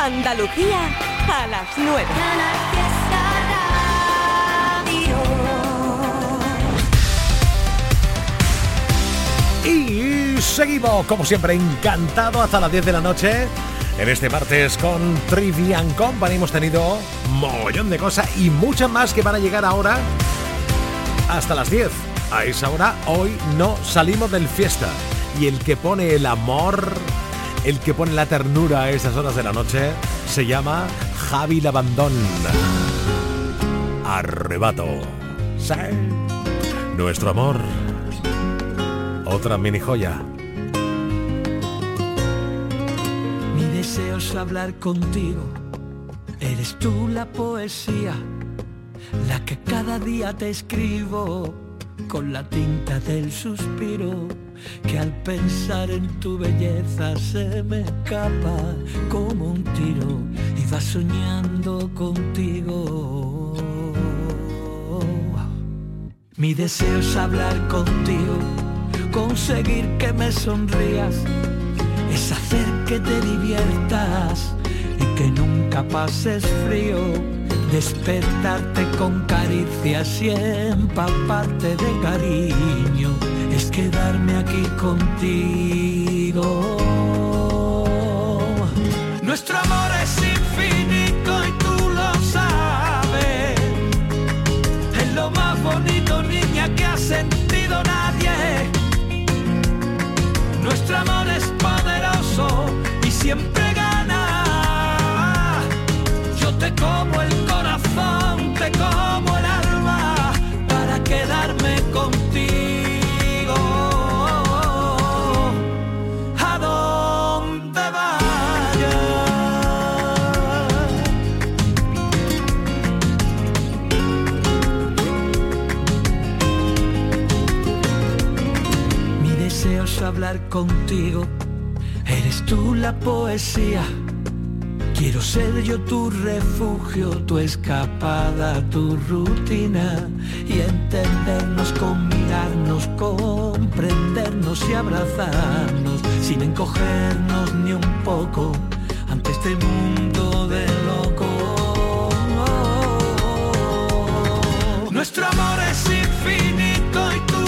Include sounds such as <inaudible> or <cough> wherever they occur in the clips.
Andalucía a las 9. Y seguimos, como siempre, encantado hasta las 10 de la noche. En este martes con Trivian Company hemos tenido mogollón de cosas y muchas más que van a llegar ahora hasta las 10. A esa hora hoy no salimos del fiesta. Y el que pone el amor el que pone la ternura a esas horas de la noche se llama Javi Lavandón. Arrebato. ¿Sí? Nuestro amor. Otra mini joya. Mi deseo es hablar contigo. Eres tú la poesía, la que cada día te escribo con la tinta del suspiro que al pensar en tu belleza se me escapa como un tiro y va soñando contigo. Mi deseo es hablar contigo, conseguir que me sonrías, es hacer que te diviertas y que nunca pases frío despertarte con caricias y empaparte de cariño quedarme aquí contigo. Nuestro amor es infinito y tú lo sabes. Es lo más bonito, niña, que ha sentido nadie. Nuestro amor es poderoso y siempre gana. Yo te como el contigo. Eres tú la poesía. Quiero ser yo tu refugio, tu escapada, tu rutina y entendernos con mirarnos, comprendernos y abrazarnos sin encogernos ni un poco ante este mundo de loco. Nuestro amor es infinito y tú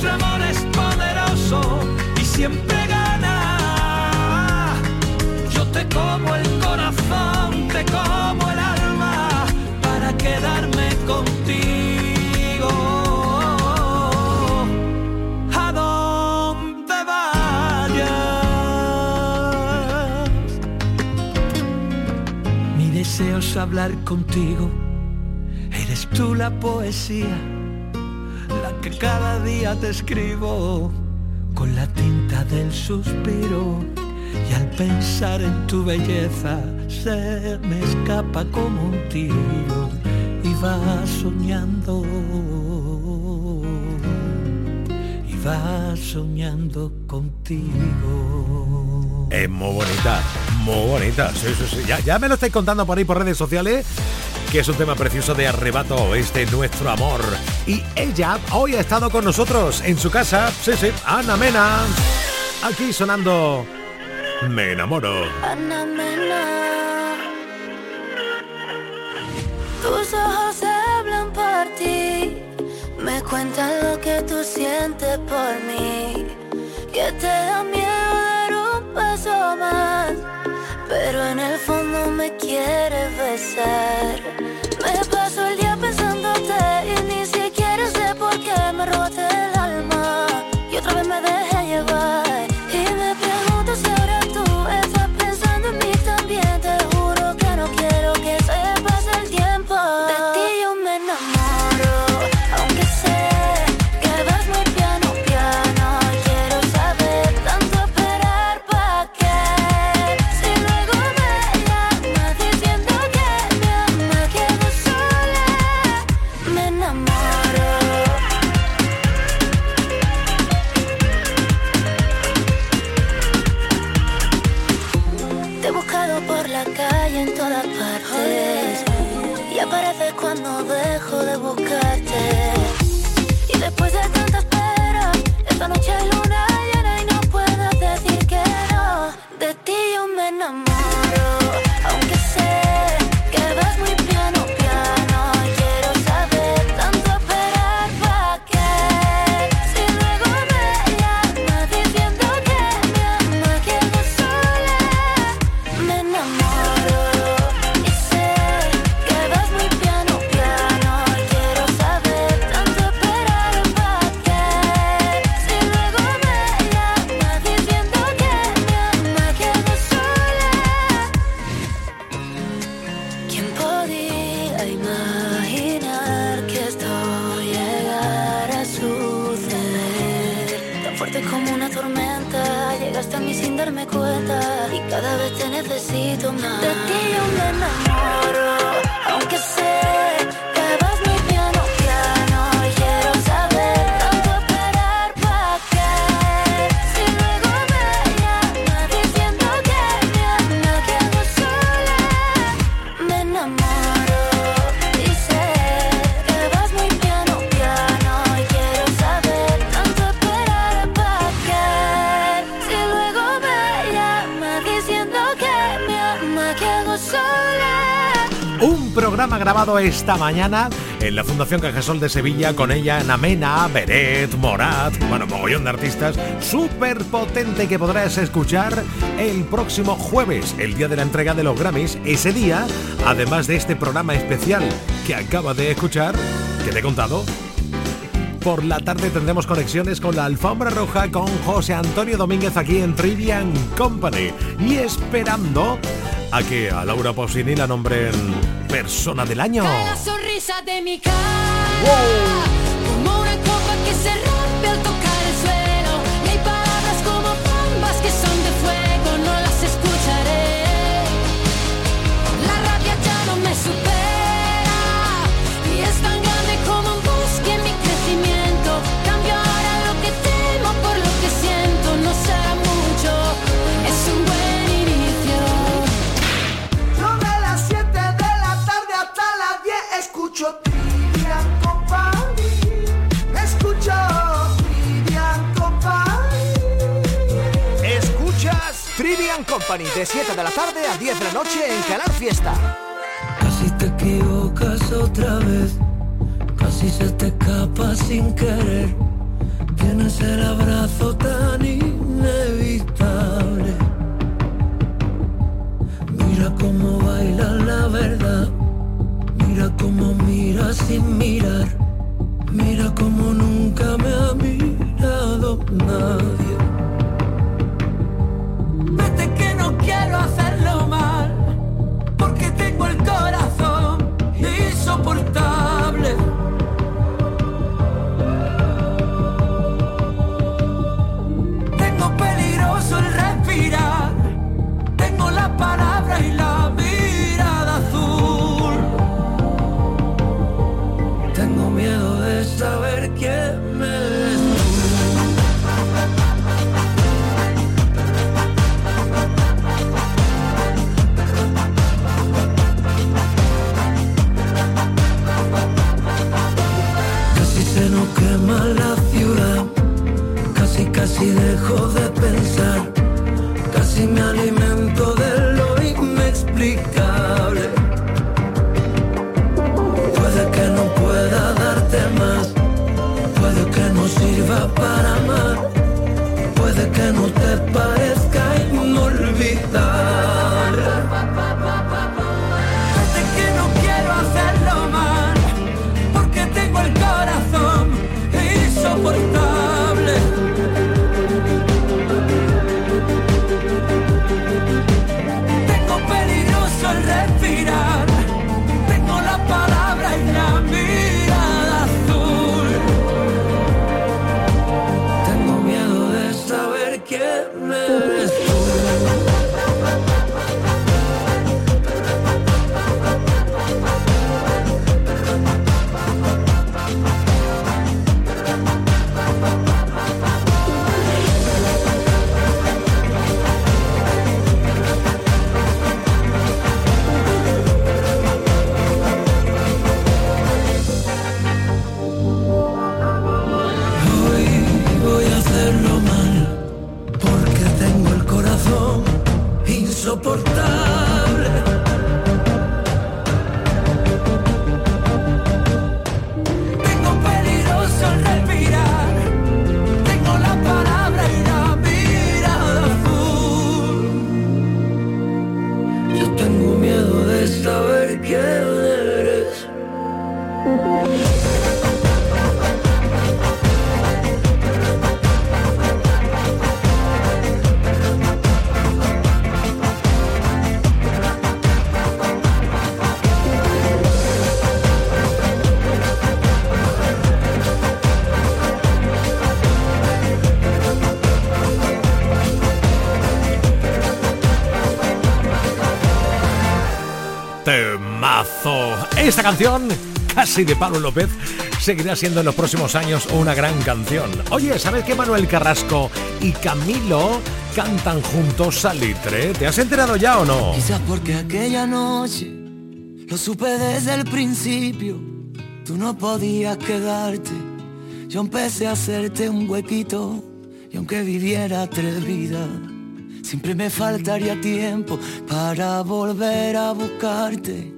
Nuestro amor es poderoso y siempre gana. Yo te como el corazón, te como el alma para quedarme contigo. A donde vayas. Mi deseo es hablar contigo. Eres tú la poesía que cada día te escribo con la tinta del suspiro y al pensar en tu belleza se me escapa como un tiro y va soñando y va soñando contigo. Es muy bonita, muy bonita. Sí, sí, sí. Ya, ya me lo estáis contando por ahí por redes sociales que es un tema precioso de arrebato, este nuestro amor. Y ella hoy ha estado con nosotros en su casa, sí, sí, Ana Mena, aquí sonando Me enamoro. Ana Mena, tus ojos hablan por ti, me cuentan lo que tú sientes por mí, que te da miedo dar un paso más pero en el fondo me quieres besar. Me paso el día enamoro. Esta mañana en la Fundación Cajasol de Sevilla con ella Namena, Beret, Morat, bueno, mogollón de artistas, súper potente que podrás escuchar el próximo jueves, el día de la entrega de los Grammys. Ese día, además de este programa especial que acaba de escuchar, que te he contado, por la tarde tendremos conexiones con la alfombra roja con José Antonio Domínguez aquí en Trivian Company y esperando a que a Laura Pausini la nombren persona del año. La sonrisa de mi cara, como Company de 7 de la tarde a 10 de la noche en Canal Fiesta. Casi te equivocas otra vez, casi se te escapa sin querer. Tienes el abrazo tan inevitable. Mira cómo baila la verdad, mira cómo mira sin mirar, mira cómo nunca me ha mirado nadie. Casi me alimento de lo inexplicable. Puede que no pueda darte más, puede que no sirva para amar, Esta canción, casi de Pablo López, seguirá siendo en los próximos años una gran canción. Oye, ¿sabes que Manuel Carrasco y Camilo cantan juntos Salitre? ¿Te has enterado ya o no? Quizás porque aquella noche lo supe desde el principio. Tú no podías quedarte. Yo empecé a hacerte un huequito. Y aunque viviera tres vidas, siempre me faltaría tiempo para volver a buscarte,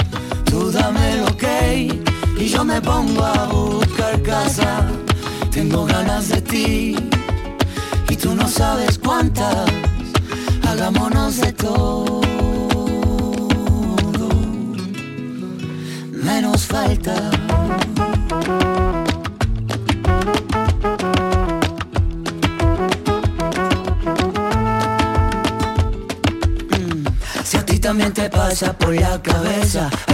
Tú dame lo que y yo me pongo a buscar casa. Tengo ganas de ti y tú no sabes cuántas. Hagámonos de todo. Menos falta. Mm, Si a ti también te pasa por la cabeza,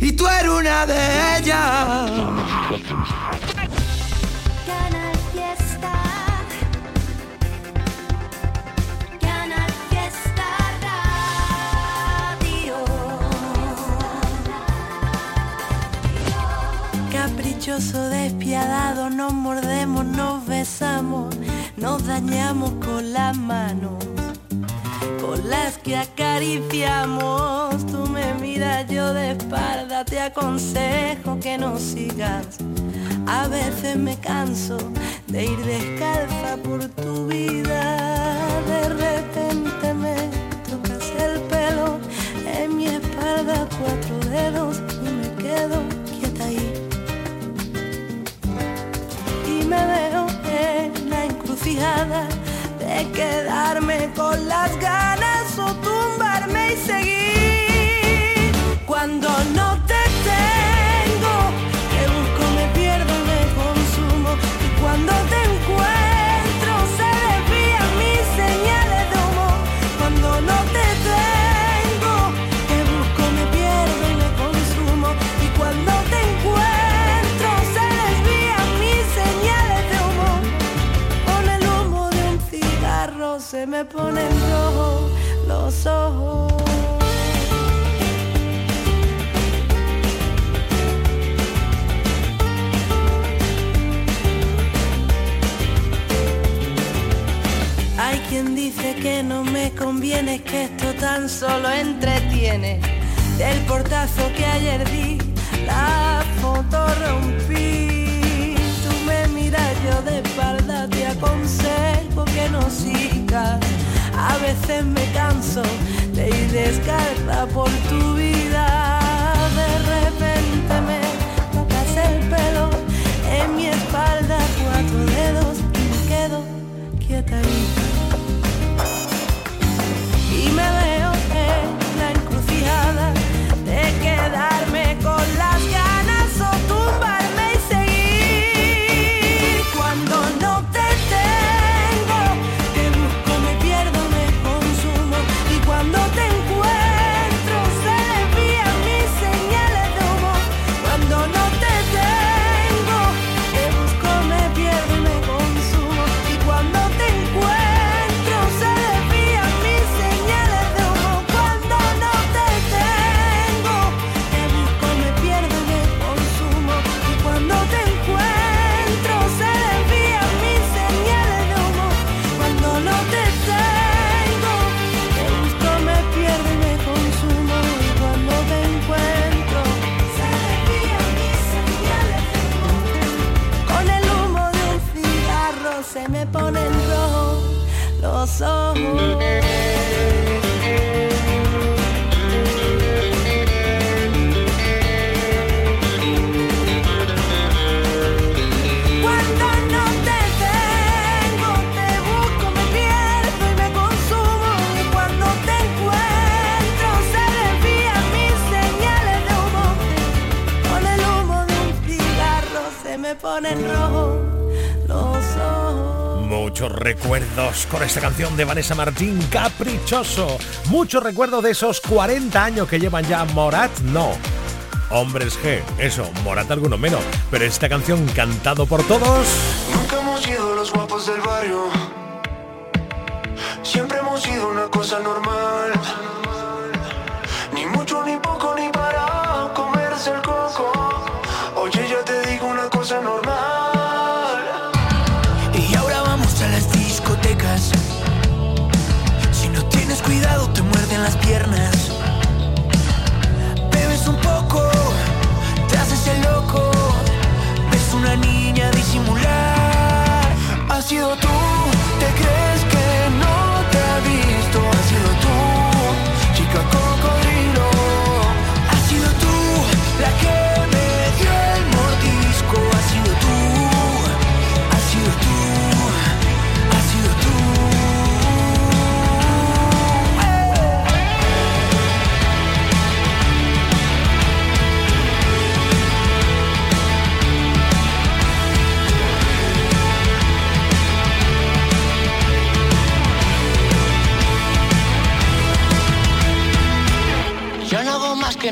Y tú eres una de ellas. Caprichoso, despiadado, nos mordemos, nos besamos, nos dañamos con las manos, con las que acariciamos. Tú me miras, yo de espalda te aconsejo que no sigas. A veces me canso de ir descalza por tu vida. De repente me tocas el pelo en mi espalda, cuatro dedos y me quedo quieta ahí. Y me veo en la encrucijada de quedarme con las ganas o tumbarme y seguir. Cuando no ponen rojo los ojos. Hay quien dice que no me conviene, que esto tan solo entretiene. Del portazo que ayer di, la foto rompí. Tú me miras yo de espalda, te aconsejo veces me canso de ir descarga por tu vida. De repente me tocas el pelo en mi espalda, cuatro dedos y me quedo quieta. Y ponen rojos los ojos. Muchos recuerdos con esta canción de Vanessa Martín, Caprichoso. Muchos recuerdos de esos 40 años que llevan ya Morat, no. Hombres G, eso, Morat alguno menos. Pero esta canción cantado por todos. Nunca hemos sido los guapos del barrio. Siempre hemos sido una cosa normal. Has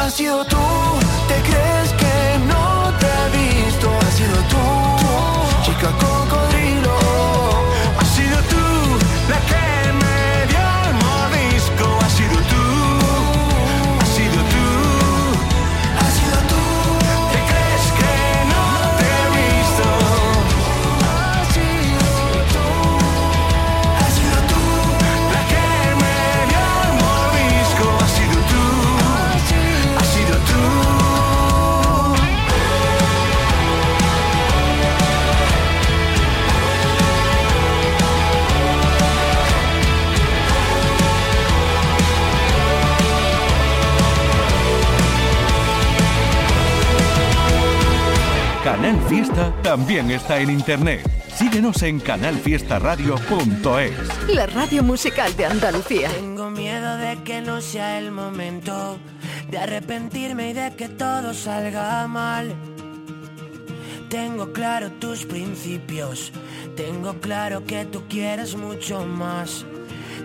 Has sido tú, te crees que no te ha visto. Has sido tú, chica cocodrilo. También está en internet. Síguenos en canalfiestaradio.es. La radio musical de Andalucía. Tengo miedo de que no sea el momento de arrepentirme y de que todo salga mal. Tengo claro tus principios, tengo claro que tú quieres mucho más.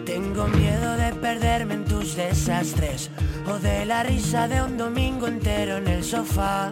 Tengo miedo de perderme en tus desastres o de la risa de un domingo entero en el sofá.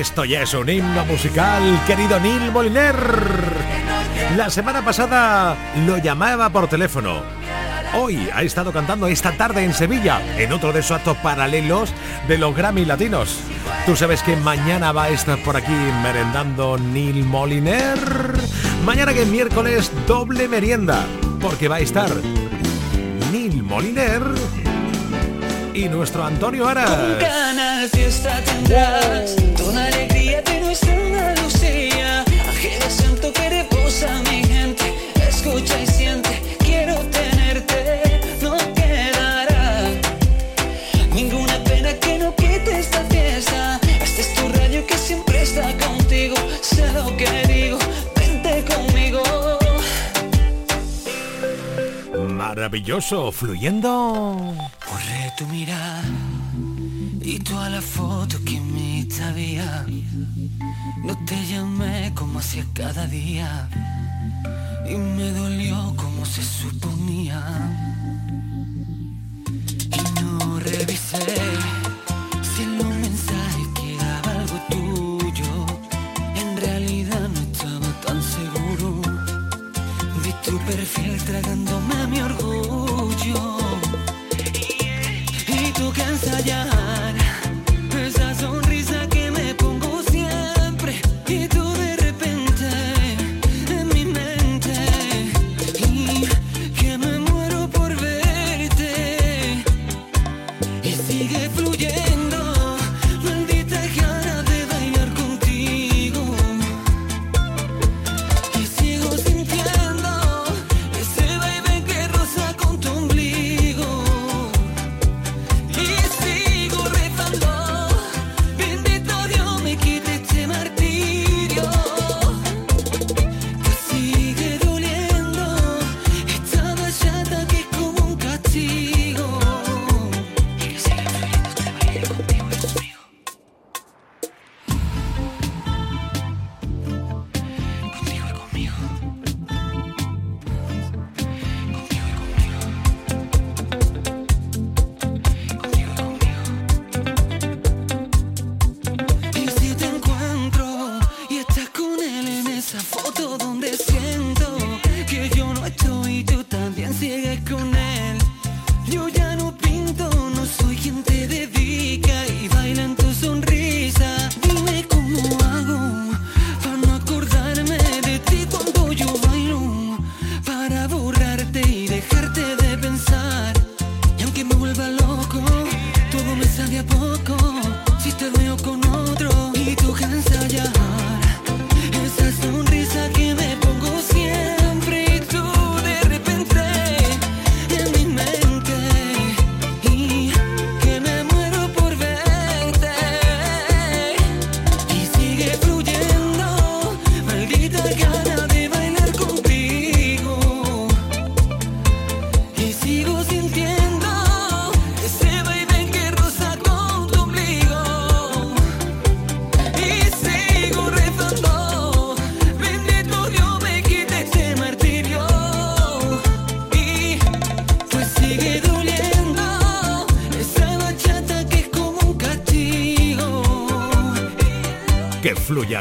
Esto ya es un himno musical, querido Neil Moliner. La semana pasada lo llamaba por teléfono. Hoy ha estado cantando esta tarde en Sevilla, en otro de sus actos paralelos de los Grammy Latinos. Tú sabes que mañana va a estar por aquí merendando Neil Moliner. Mañana que es miércoles, doble merienda, porque va a estar Neil Moliner y nuestro Antonio Aras. Canal Fiesta tendrás toda alegría de nuestra Andalucía. Ángel santo que reposa mi gente, escucha y siente, quiero tenerte, no quedará ninguna pena que no quite esta fiesta. Este es tu radio que siempre está contigo, sé lo que digo, vente conmigo. Maravilloso, fluyendo. Borré tu mirada y toda la foto que me había. No te llamé como hacía cada día y me dolió como se suponía. Y no revisé si en los mensajes quedaba algo tuyo. En realidad no estaba tan seguro. Vi tu perfil tragándome mi orgullo. Tú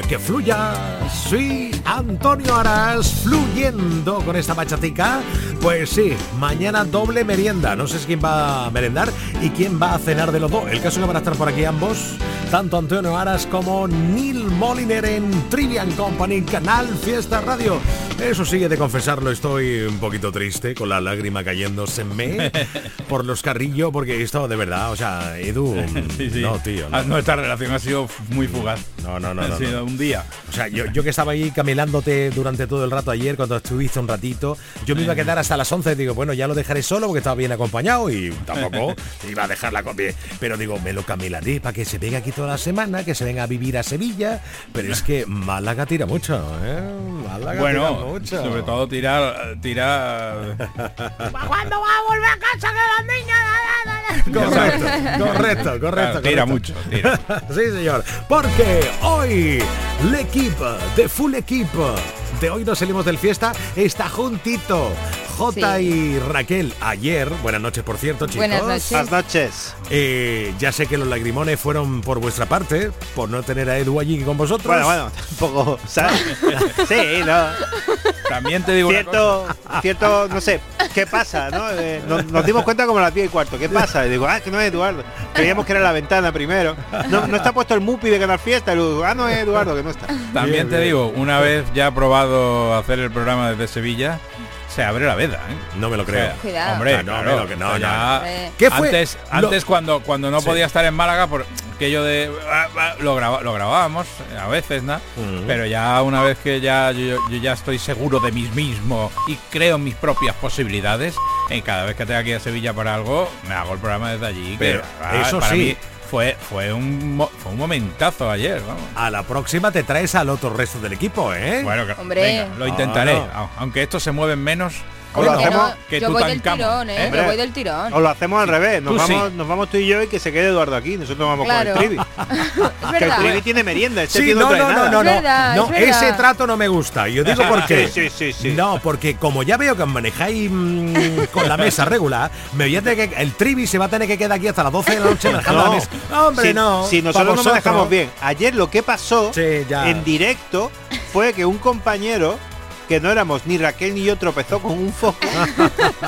que fluya. Sí, Antonio Aras fluyendo con esta bachatica. Pues sí, mañana doble merienda. No sé quién va a merendar y quién va a cenar de los dos. El caso que van a estar por aquí ambos, tanto Antonio Aras como Neil Moliner en Trivian Company, Canal Fiesta Radio. Eso sí, he de confesarlo, estoy un poquito triste, con la lágrima cayéndoseme <laughs> por los carrillos, porque esto de verdad, o sea, Edu, <laughs> Sí, sí. no, tío. Ah, Nuestra relación ha sido muy fugaz. No, no, no. Ha sido un día. O sea, yo, yo que estaba ahí camelándote durante todo el rato ayer, cuando estuviste un ratito, yo me iba a quedar hasta las 11, digo, bueno, ya lo dejaré solo porque estaba bien acompañado y tampoco <laughs> iba a dejarla con bien. Pero digo, me lo camelaré para que se venga aquí toda la semana, que se venga a vivir a Sevilla. Pero es que Málaga tira mucho, ¿eh? Málaga tira Bueno, mucho. sobre todo tirar, tirar. ¿Cuándo va a volver a casa que la niña? <laughs> Correcto, correcto, correcto. Claro, tira correcto. mucho, <laughs> tira. sí, señor. Porque hoy, el equipo de Full Equipo de hoy nos salimos del fiesta está juntito. J Sí. y Raquel, ayer, buenas noches por cierto, chicos. Buenas noches. Buenas noches. Eh, ya sé que los lagrimones fueron por vuestra parte, por no tener a Edu allí con vosotros. Bueno, bueno, tampoco, ¿sabes? <laughs> sí, no. También te digo una Cierto, cierto, no sé, ¿qué pasa? ¿no? Eh, nos, nos dimos cuenta como a las 10 y cuarto. ¿Qué pasa? Y digo, ah, que no es Eduardo. Creíamos que era la ventana primero. No, no está puesto el Mupi de Canal Fiesta. Digo, ah, no es Eduardo, que no está. También te digo, una vez ya he probado hacer el programa desde Sevilla, se abre la veda, ¿eh? No me lo creo. Cuidado. Hombre, Ah, no, claro, no, que no, o sea, no, ya- Hombre. ¿Qué fue? Antes, Lo- antes cuando, cuando no Sí. podía estar en Málaga, por aquello de ah, ah, lo, graba- lo grabábamos a veces, ¿no? Pero ya una vez que ya yo, yo ya estoy seguro de mí mismo y creo en mis propias posibilidades, y cada vez que tenga que ir a Sevilla para algo, me hago el programa desde allí. que, Pero ah, eso para sí. mí fue fue un fue un momentazo ayer, vamos. A la próxima te traes al otro resto del equipo, ¿eh? Bueno, Hombre. venga, lo intentaré, Ah, no. aunque estos se mueven menos. O lo Que hacemos- no, que yo voy del tirón, ¿eh? Hombre. Yo voy del tirón. O lo hacemos al revés. Nos Tú sí. vamos, nos vamos tú y yo y que se quede Eduardo aquí. Nosotros vamos Claro. con el Trivi. <laughs> es Que el. Trivi tiene merienda. Este Sí, no, no, no, no, nada. no, no, Es verdad, no, es verdad. ese trato no me gusta. Yo digo <laughs> por qué. Sí, sí, sí, sí. No, porque como ya veo que os manejáis mm, con la mesa regular, me voy a tener que, el trivi se va a tener que quedar aquí hasta las 12 de la noche manejando la mesa. Hombre, si, no. Si nosotros nos vosotros. manejamos bien. Ayer lo que pasó Sí, ya. en directo fue que un compañero que no éramos ni Raquel ni yo tropezó con un foco <laughs>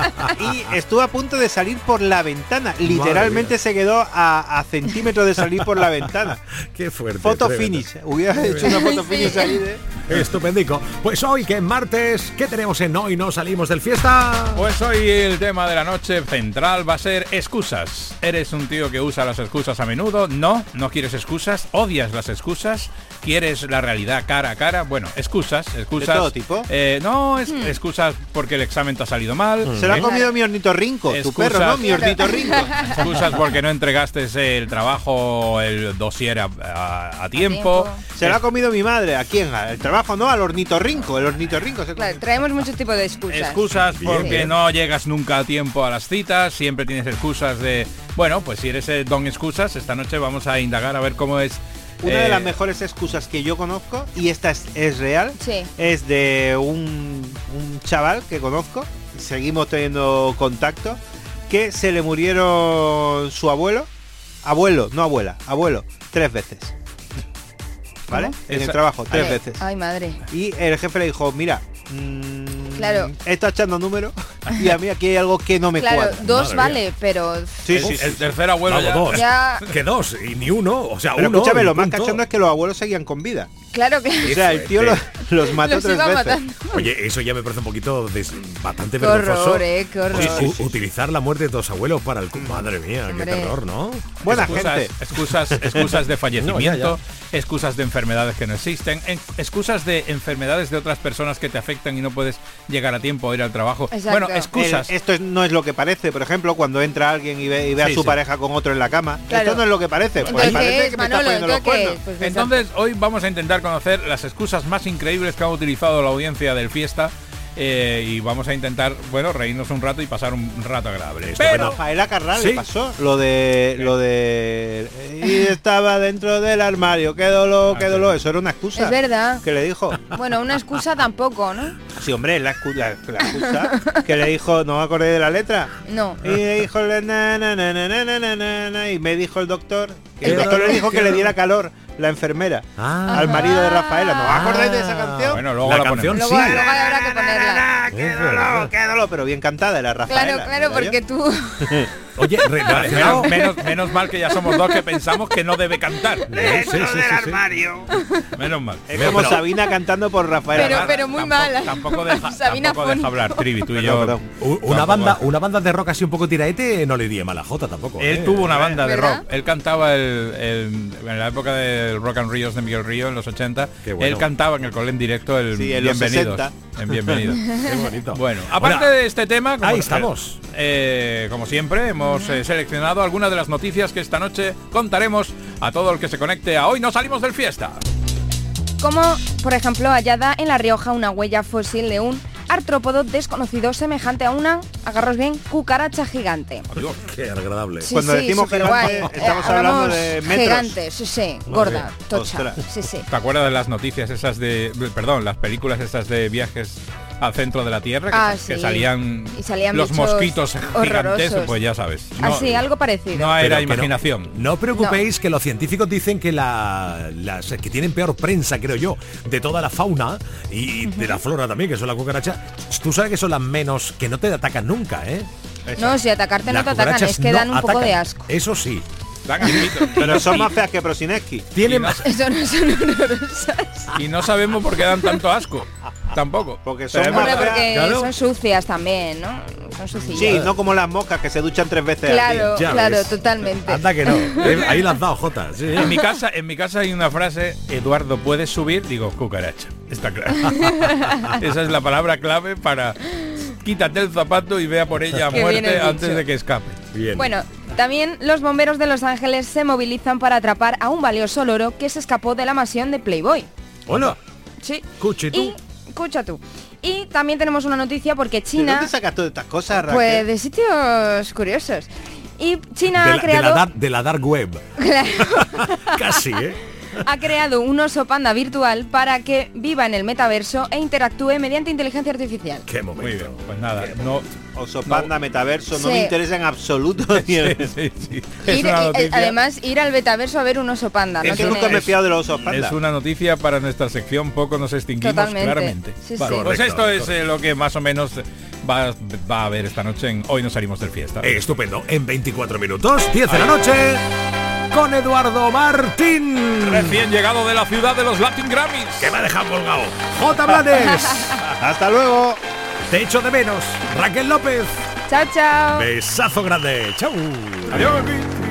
<laughs> y estuvo a punto de salir por la ventana. Literalmente se quedó a, a centímetros de salir por la ventana. <laughs> Qué fuerte. Foto tremendo. finish. Hubiera hecho una foto finish ahí de. Estupendico. Pues hoy, que es martes, ¿qué tenemos en hoy? No salimos del fiesta. Pues hoy el tema de la noche central va a ser excusas. ¿Eres un tío que usa las excusas a menudo? No, no quieres excusas, odias las excusas, quieres la realidad cara a cara. Bueno, excusas, excusas. ¿De todo tipo? Eh, no, es, excusas porque el examen te ha salido mal. Se lo ha ¿eh? comido mi ornitorrinco. Tu Excusas. perro, ¿no? Mi ornitorrinco. Excusas porque no entregaste el trabajo, el dossier a, a- a tiempo. Se lo ha comido mi madre. ¿A quién? ¿Al trabajo? No, al ornitorrinco. El ornitorrinco se Claro, traemos muchos tipos de excusas. Excusas porque Sí. no llegas nunca a tiempo a las citas, siempre tienes excusas de... Bueno, pues si eres el don excusas, esta noche vamos a indagar a ver cómo es... Una de eh, las mejores excusas que yo conozco, y esta es, es real, Sí. es de un, un chaval que conozco, seguimos teniendo contacto, que se le murieron su abuelo, abuelo, no abuela, abuelo, tres veces. ¿Vale? ¿Cómo? En el trabajo, tres Ay, veces. Ay, madre. Y el jefe le dijo, mira, mm, Claro. está echando números y a mí aquí hay algo que no me Claro, cuadra. dos Madre vale, pero... Sí, El- sí, sí. El tercer abuelo Vamos, ya... dos. Ya... Que dos, y ni uno. O sea, Pero uno. escúchame, lo más cachondo es que los abuelos seguían con vida. Claro que O sea, el tío los, los mató Los tres iba veces. matando. Oye, eso ya me parece un poquito des- bastante Qué vergonzoso. horror, eh, qué horror. Utilizar la muerte de tus abuelos para el... Madre mía, qué Hombre. terror, ¿no? Buena excusas, gente. excusas, <laughs> excusas de fallecimiento, No, excusas de enfermedades que no existen, en- excusas de enfermedades de otras personas que te afectan y no puedes llegar a tiempo a ir al trabajo. Exacto. Bueno, excusas. El- esto es- no es lo que parece, por ejemplo, cuando entra alguien y ve, y ve Sí, a su sí. pareja con otro en la cama. Claro. Esto no es lo que parece. Pues Entonces, parece ¿qué es, que me está poniendo los ¿Entonces qué cuernos. es? Pues Entonces, hoy vamos a intentar conocer las excusas más increíbles que ha utilizado la audiencia del fiesta eh, y vamos a intentar, bueno, reírnos un rato y pasar un rato agradable. Esto, Pero Rafaela Carral ¿Sí? pasó lo de lo de y estaba dentro del armario, qué dolor, qué ah, dolor, eso era una excusa. Es verdad. Que le dijo. Bueno, una excusa tampoco, ¿no? Sí, hombre, la, la, la excusa que le dijo, no me acordé de la letra. No. Y le dijo na, na, na, y me dijo el doctor que el doctor le dijo que le diera calor la enfermera Ah. al marido de Rafaela. ¿No os acordáis de esa canción? bueno, luego La la, canción ponemos. Luego, sí. luego habrá que ponerla. ¡Qué dolor, qué dolor! Pero bien cantada era Rafaela. Claro, claro, ¿verdad porque yo? tú... <laughs> Oye, re- Vale, relacionado- menos, menos, menos mal que ya somos dos que pensamos que no debe cantar. <laughs> Sí, sí, sí, sí, sí. Menos mal. Es Mira, como pero- Sabina cantando por Rafaela. Pero, pero muy Tampoco- mala. Tampoco deja, <laughs> Sabina tampoco Fon. deja hablar, Trivi, tú y yo. perdón. Una banda, una banda de rock así un poco tiraete no le iría mal a Jota tampoco. Él ¿eh? tuvo una banda de rock. Él cantaba el, el- en la época del Rock and Ríos de Miguel Río en los 80. Qué bueno. Él cantaba en el cole en directo el Sí, en Bienvenidos. 60. En Bienvenidos. <laughs> Qué bonito. Bueno, aparte de este tema, como, ahí estamos. eh, como siempre, hemos eh, seleccionado algunas de las noticias que esta noche contaremos a todo el que se conecte a Hoy No Salimos del Fiesta. Como, por ejemplo, hallada en La Rioja una huella fósil de un artrópodo desconocido semejante a una, agarros bien, cucaracha gigante. Dios, qué agradable. Sí, Cuando sí, decimos gigante, estamos Eh, hablando de metros. Gigante, sí, sí, gorda, tocha. Ostras. Sí, sí. ¿Te acuerdas de las noticias esas de, perdón, las películas esas de viajes al centro de la Tierra que, Ah, que sí. salían, Y salían los mosquitos gigantes? Pues ya sabes. No, Así, algo parecido. no era Pero que no- imaginación. No, preocupéis que los científicos dicen que la, las que tienen peor prensa, creo yo, de toda la fauna y de la flora también, que son las cucarachas, tú sabes que son las menos que no te atacan nunca, ¿eh? No, si atacarte no te atacan, es que no dan un poco de asco. Eso sí. <laughs> Pero son más feas que Prosineski. Tiene Y no- más. Eso no son horrorosas. Y no sabemos por qué dan tanto asco. Tampoco. Porque son Pero más Hombre, hemos- porque Claro. son sucias también, ¿no? Son sucias. Sí, no como las moscas que se duchan tres veces al día. Claro, claro, ves. totalmente. Anda que no. <laughs> Eh, Ahí la has dado, Jota. sí. En mi casa, en mi casa hay una frase, Eduardo, ¿puedes subir? Digo, cucaracha. Está claro. <laughs> Esa es la palabra clave para quítate el zapato y vea por ella a muerte antes de que escape. Bien. Bueno, también los bomberos de Los Ángeles se movilizan para atrapar a un valioso loro que se escapó de la mansión de Playboy. Hola. Sí. Cuchi tú. Y, escucha tú. Y también tenemos una noticia porque ¿De China, dónde sacas todas estas cosas, Raquel? pues de sitios curiosos. Y China de, ha la, de, creado, la dark, de la dark web. <laughs> <laughs> Casi, ¿eh? Ha creado un oso panda virtual para que viva en el metaverso e interactúe mediante inteligencia artificial. Qué Muy momento. bien, pues nada, no. Oso Panda, Metaverso, no Sí. me interesa en absoluto. <laughs> Sí, sí. Es Ir- una y- noticia. además, ir al metaverso a ver un oso panda. Es que no nunca tiene- me he fiado de los osos panda. Es una noticia para nuestra sección, poco nos extinguimos Totalmente. claramente. Sí, Vale, sí. Pues Correcto, esto es eh, lo que más o menos va, va a haber esta noche en Hoy nos salimos del fiesta. Eh, estupendo. En 24 minutos, 10 de la noche, con Eduardo Martín. Recién llegado de la ciudad de los Latin Grammys. Que me ha dejado colgado. J. Blanes. <laughs> Hasta luego. Te echo de menos. Raquel López. Chao, chao. Besazo grande. Chau. Adiós.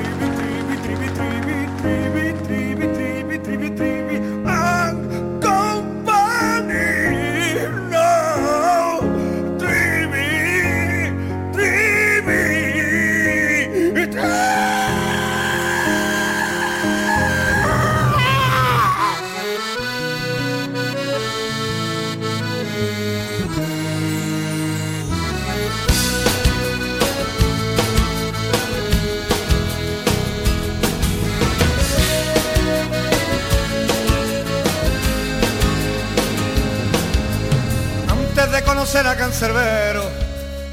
Jesús era cancerbero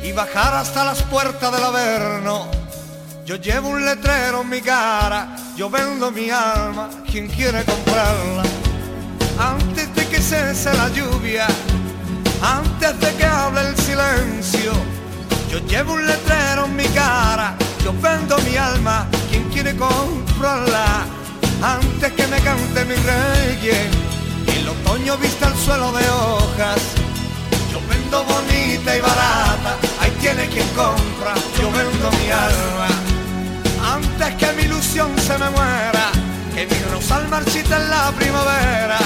y bajar hasta las puertas del Averno. Yo llevo un letrero en mi cara, yo vendo mi alma, quien quiere comprarla. Antes de que cese la lluvia, antes de que hable el silencio, yo llevo un letrero en mi cara, yo vendo mi alma, quien quiere comprarla. Antes que me cante mi rey y el otoño vista el suelo de hojas vendo bonita y barata, ahí tiene quien compra, yo vendo mi alma. Antes que mi ilusión se me muera, que mi rosal marchita en la primavera,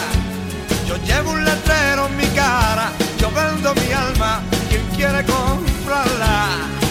yo llevo un letrero en mi cara, yo vendo mi alma, quien quiere comprarla.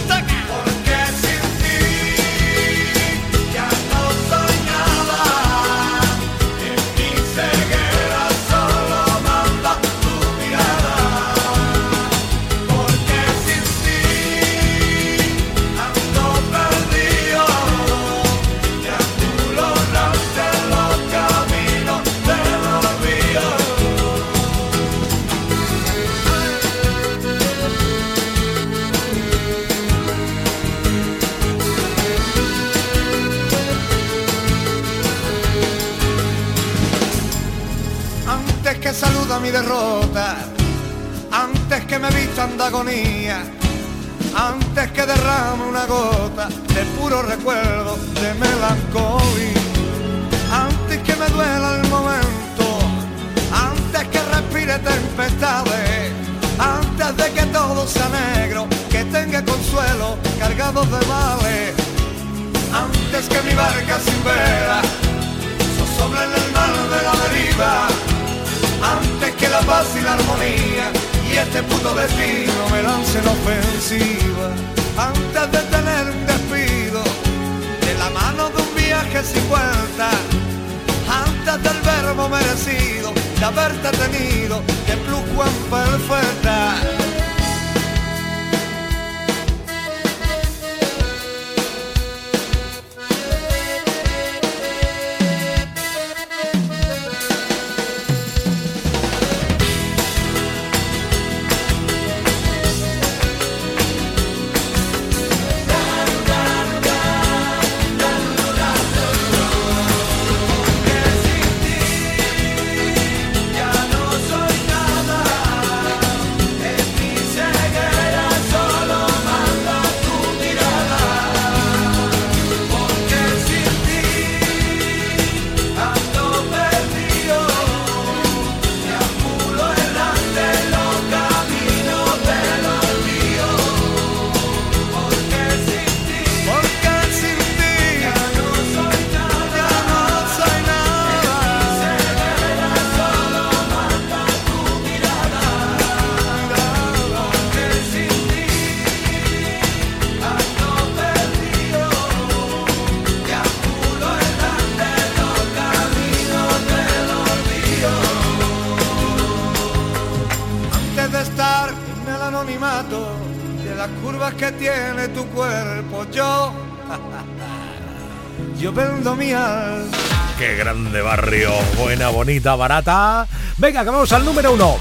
bonita, barata. Venga, vamos al número uno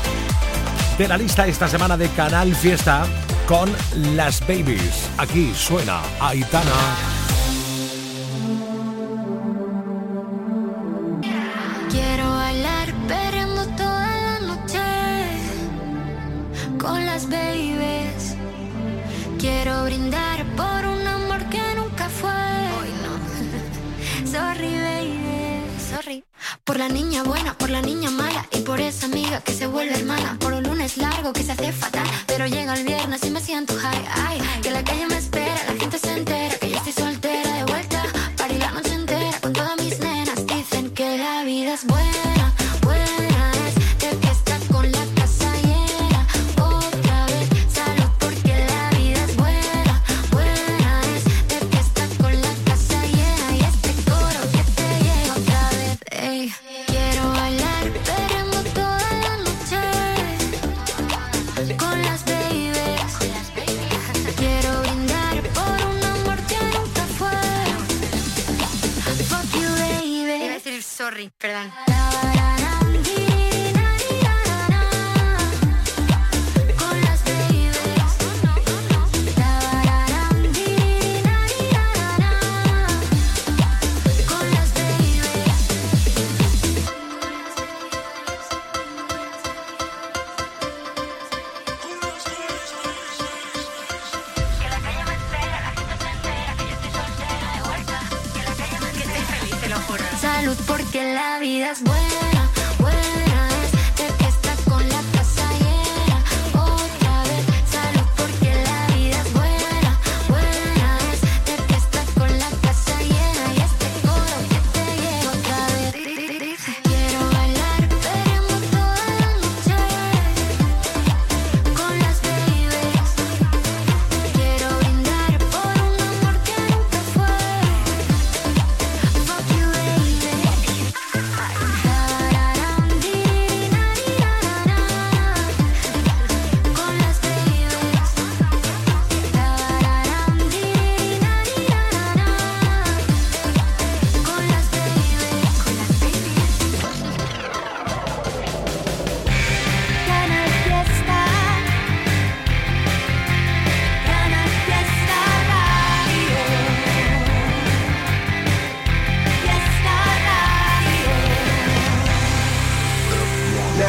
de la lista esta semana de Canal Fiesta con Las Babies. Aquí suena Aitana.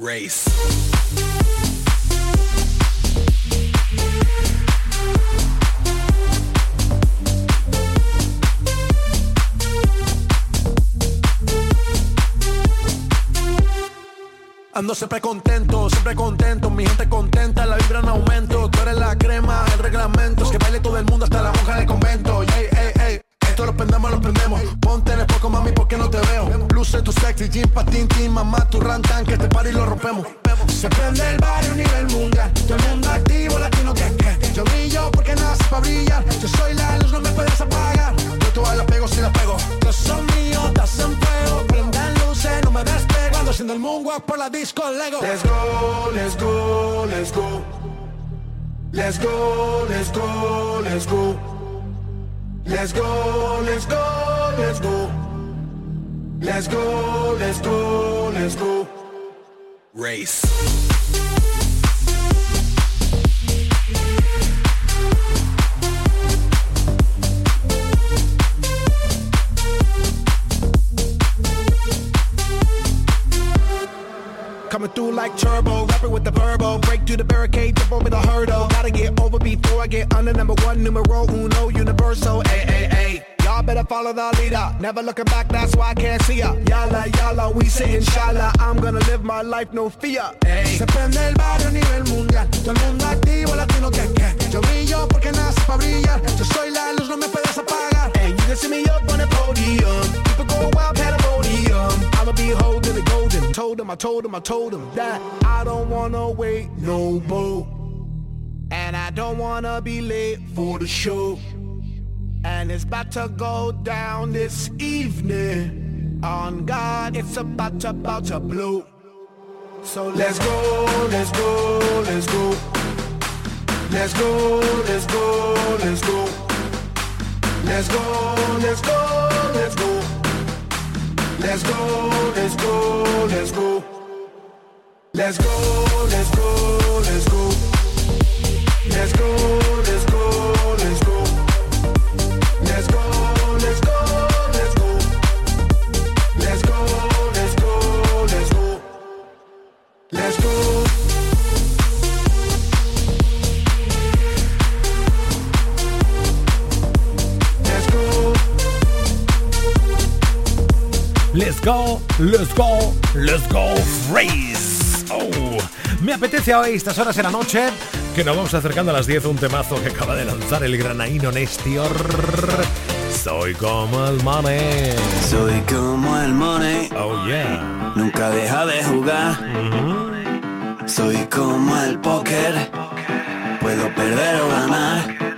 Race. Ando siempre contento, siempre contento, mi gente contenta, la vibra en aumento, tú eres la crema, el reglamento, es que baile todo el mundo hasta la monja del convento, ey, esto lo prendemos, lo prendemos, ponte en el poco mami porque no te veo, luce tu sexy, jean patín, tin, mamá, tu rantan, que te pari y lo rompemos, se prende el barrio a nivel mundial, todo el mundo activo, latino que que, yo brillo porque nace para brillar, yo soy la luz, no me puedes apagar, yo todas la pego si la pego, yo soy mío, estás en fuego, prendan luces, no me despego, ando haciendo el moonwalk por la disco Lego. Let's go, let's go, let's go. Let's go, let's go, let's go. Let's go, let's go, let's go. Let's go, let's go, let's go. Race. Coming through like turbo, rapping with the verbo. Break through the barricade, jump over the hurdle. Gotta get over before I get under number one, numero uno, universal. Follow the leader. Never looking back, that's why I can't see ya. Yala, yala, we say inshallah. I'm gonna live my life, no fear. Se prende el barrio a nivel mundial. Todo el mundo activo, latino que que. Yo brillo porque nace para brillar. Yo soy la luz, no me puedes apagar. And you can see me up on the podium. People go wild, pandemonium. I'ma be holding the golden. Told him, I told him, I told him that I don't wanna wait no more. And I don't wanna be late for the show. And it's about to go down this evening. On God, it's about to, about to blow. So Let's go, let's go, let's go. Let's go, let's go, let's go. Let's go, let's go, let's go. Let's go, let's go, let's go. Let's go, let's go, let's go. Let's go, let's go, let's go. Let's go, let's go, let's go, Phrase. Oh, me apetece hoy estas horas en la noche que nos vamos acercando a las 10 un temazo que acaba de lanzar el granaíno Nestior. Soy como el money. Soy como el money. Oh yeah. Nunca deja de jugar. Soy como el póker. Puedo perder o ganar.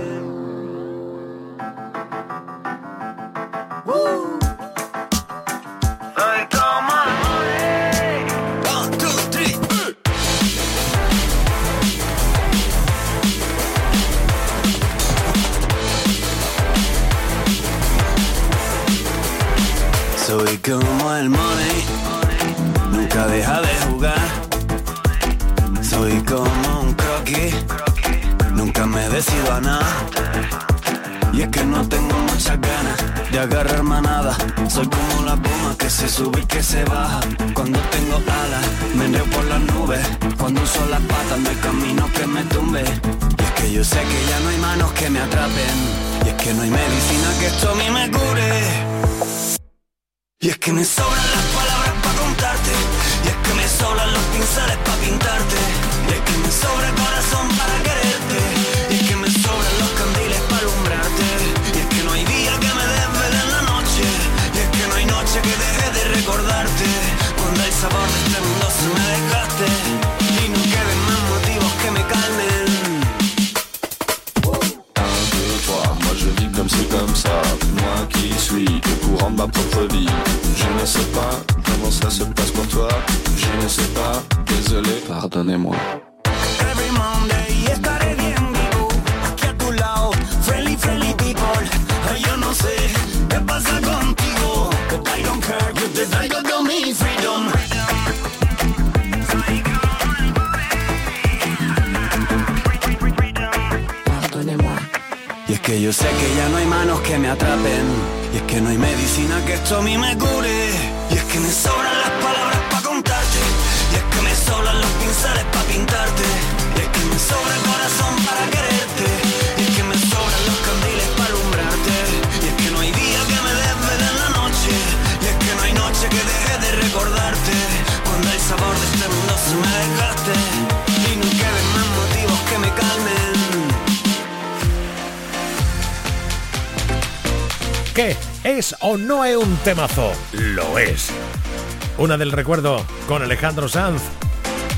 Yo sé que ya no hay manos que me atrapen. Y es que no hay medicina que esto a mí me cure. Y es que me sobran las palabras para contarte. Y es que me sobran los pinceles para pintarte. ¿Qué? ¿Es o no es un temazo? Lo es. Una del recuerdo con Alejandro Sanz.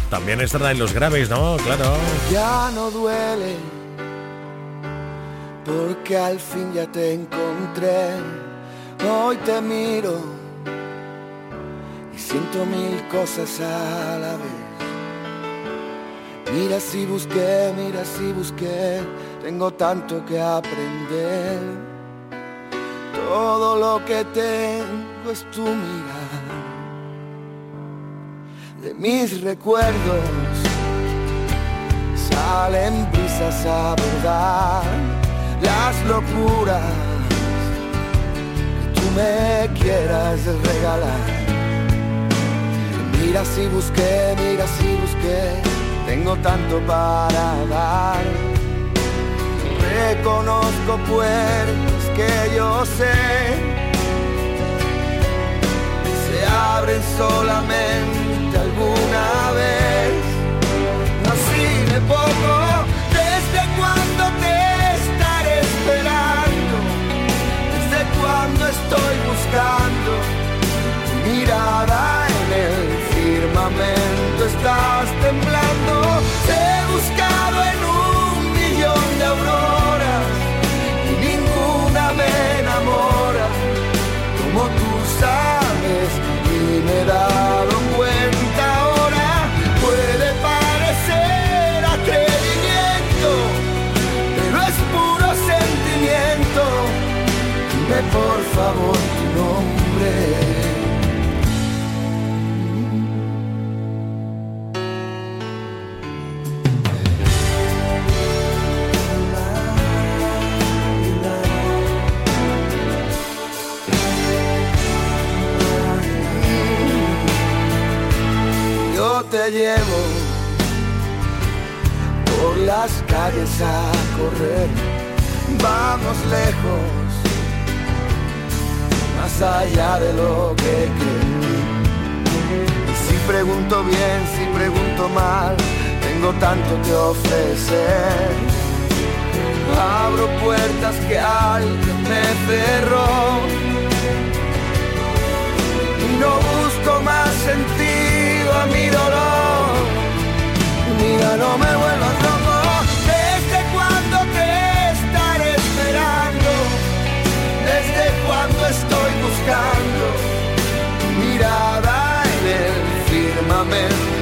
También estará en los graves, ¿no? Claro. Ya no duele, porque al fin ya te encontré. Hoy te miro y siento mil cosas a la vez. Mira si busqué, mira si busqué, tengo tanto que aprender. Todo lo que tengo es tu mirar. De mis recuerdos salen brisas a verdad las locuras que tú me quieras regalar. Mira si busqué, mira si busqué, tengo tanto para dar. Reconozco puertas que yo sé se abren solamente alguna vez. No sirve poco, llevo por las calles a correr. Vamos lejos, más allá de lo que creo. Y si pregunto bien, si pregunto mal, tengo tanto que ofrecer. Abro puertas que alguien me cerró y no busco más sentido mi dolor. Mira, no me vuelvas loco. ¿Desde cuando te estaré esperando? ¿Desde cuando estoy buscando? Mirada en el firmamento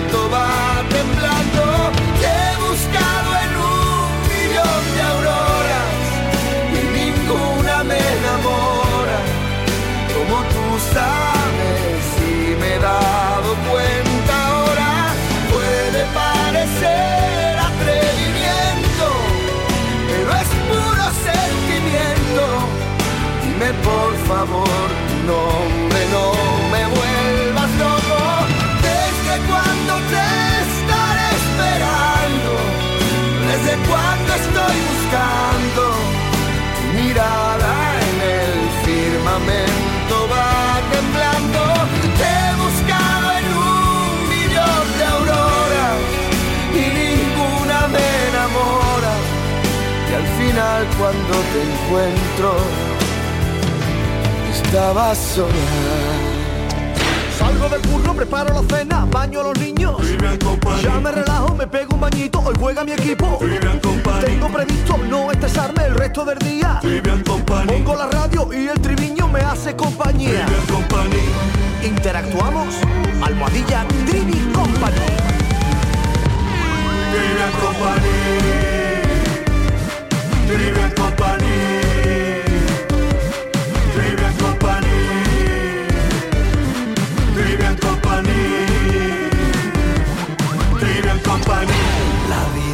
favor nombre no me vuelvas loco desde cuando te estaré esperando desde cuando estoy buscando tu mirada en el firmamento va temblando. Te he buscado en un millón de auroras y ninguna me enamora. Y al final cuando te encuentro, estabas sola. Salgo del curro, preparo la cena, baño a los niños. Ya me relajo, me pego un bañito, hoy juega mi equipo. Tengo previsto no estresarme el resto del día. Pongo la radio y el triviño me hace compañía. Interactuamos. Almohadilla Trivi Company. Trivian Company. Trivian Company.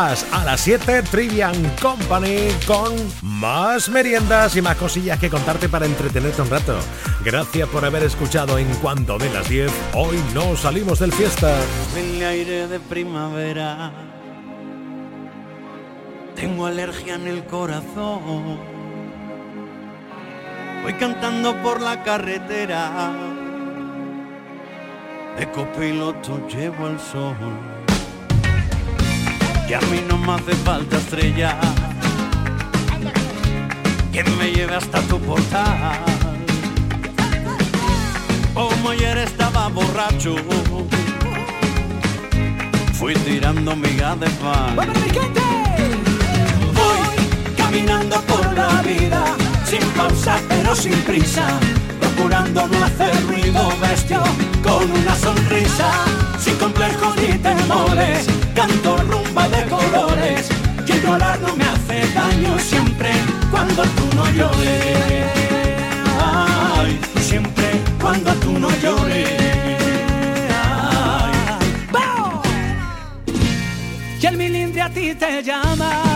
A las 7 Trivian Company con más meriendas y más cosillas que contarte para entretenerte un rato. Gracias por haber escuchado en cuanto de las 10. Hoy no salimos del fiesta. Huele aire de primavera. Tengo alergia en el corazón. Voy cantando por la carretera. De copiloto llevo el sol. Que a mí no me hace falta estrella. Que me lleve hasta tu portal. Como ayer estaba borracho. Fui tirando migas de pan. Voy caminando por la vida, sin pausa pero sin prisa, procurando no hacer ruido bestia, con una sonrisa, sin complejos ni temores, canto rumba de colores, que llorar no me hace daño siempre cuando tú no llores. Siempre cuando tú no llores. Ay. ¡Vamos! Y el milindre a ti te llama.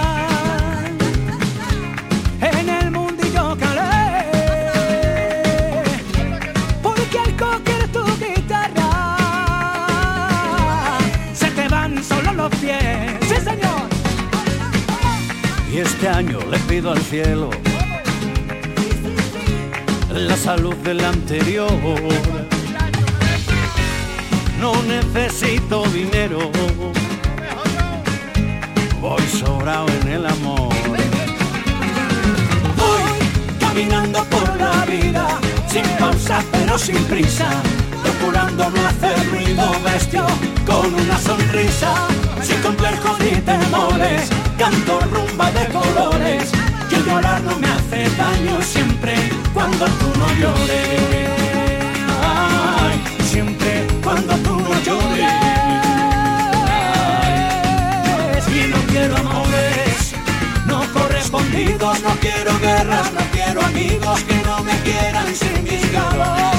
Y este año le pido al cielo la salud del anterior. No necesito dinero, voy sobrado en el amor. Voy caminando por la vida sin pausa pero sin prisa, procurando no hacer ruido bestia, con una sonrisa, sin complejos ni temores, canto rumba de colores, que llorar no me hace daño siempre cuando tú no llores. Ay, siempre cuando tú no llores. Y no quiero amores no correspondidos, no quiero guerras, no quiero amigos que no me quieran sin mis galones.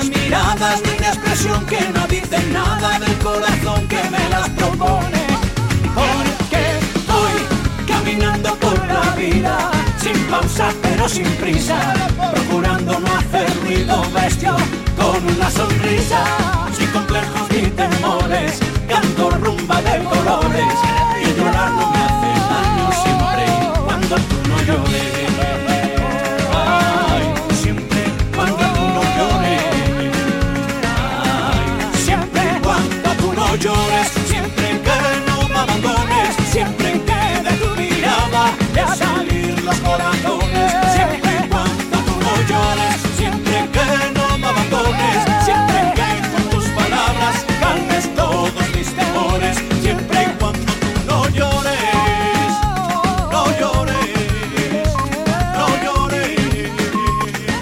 Miradas, ni una expresión que no dicen nada del corazón que me las propone. Porque voy caminando por la vida, sin pausa pero sin prisa, procurando no hacer ruido bestia, con una sonrisa, sin complejos ni temores, canto rumba de colores, y llorar no me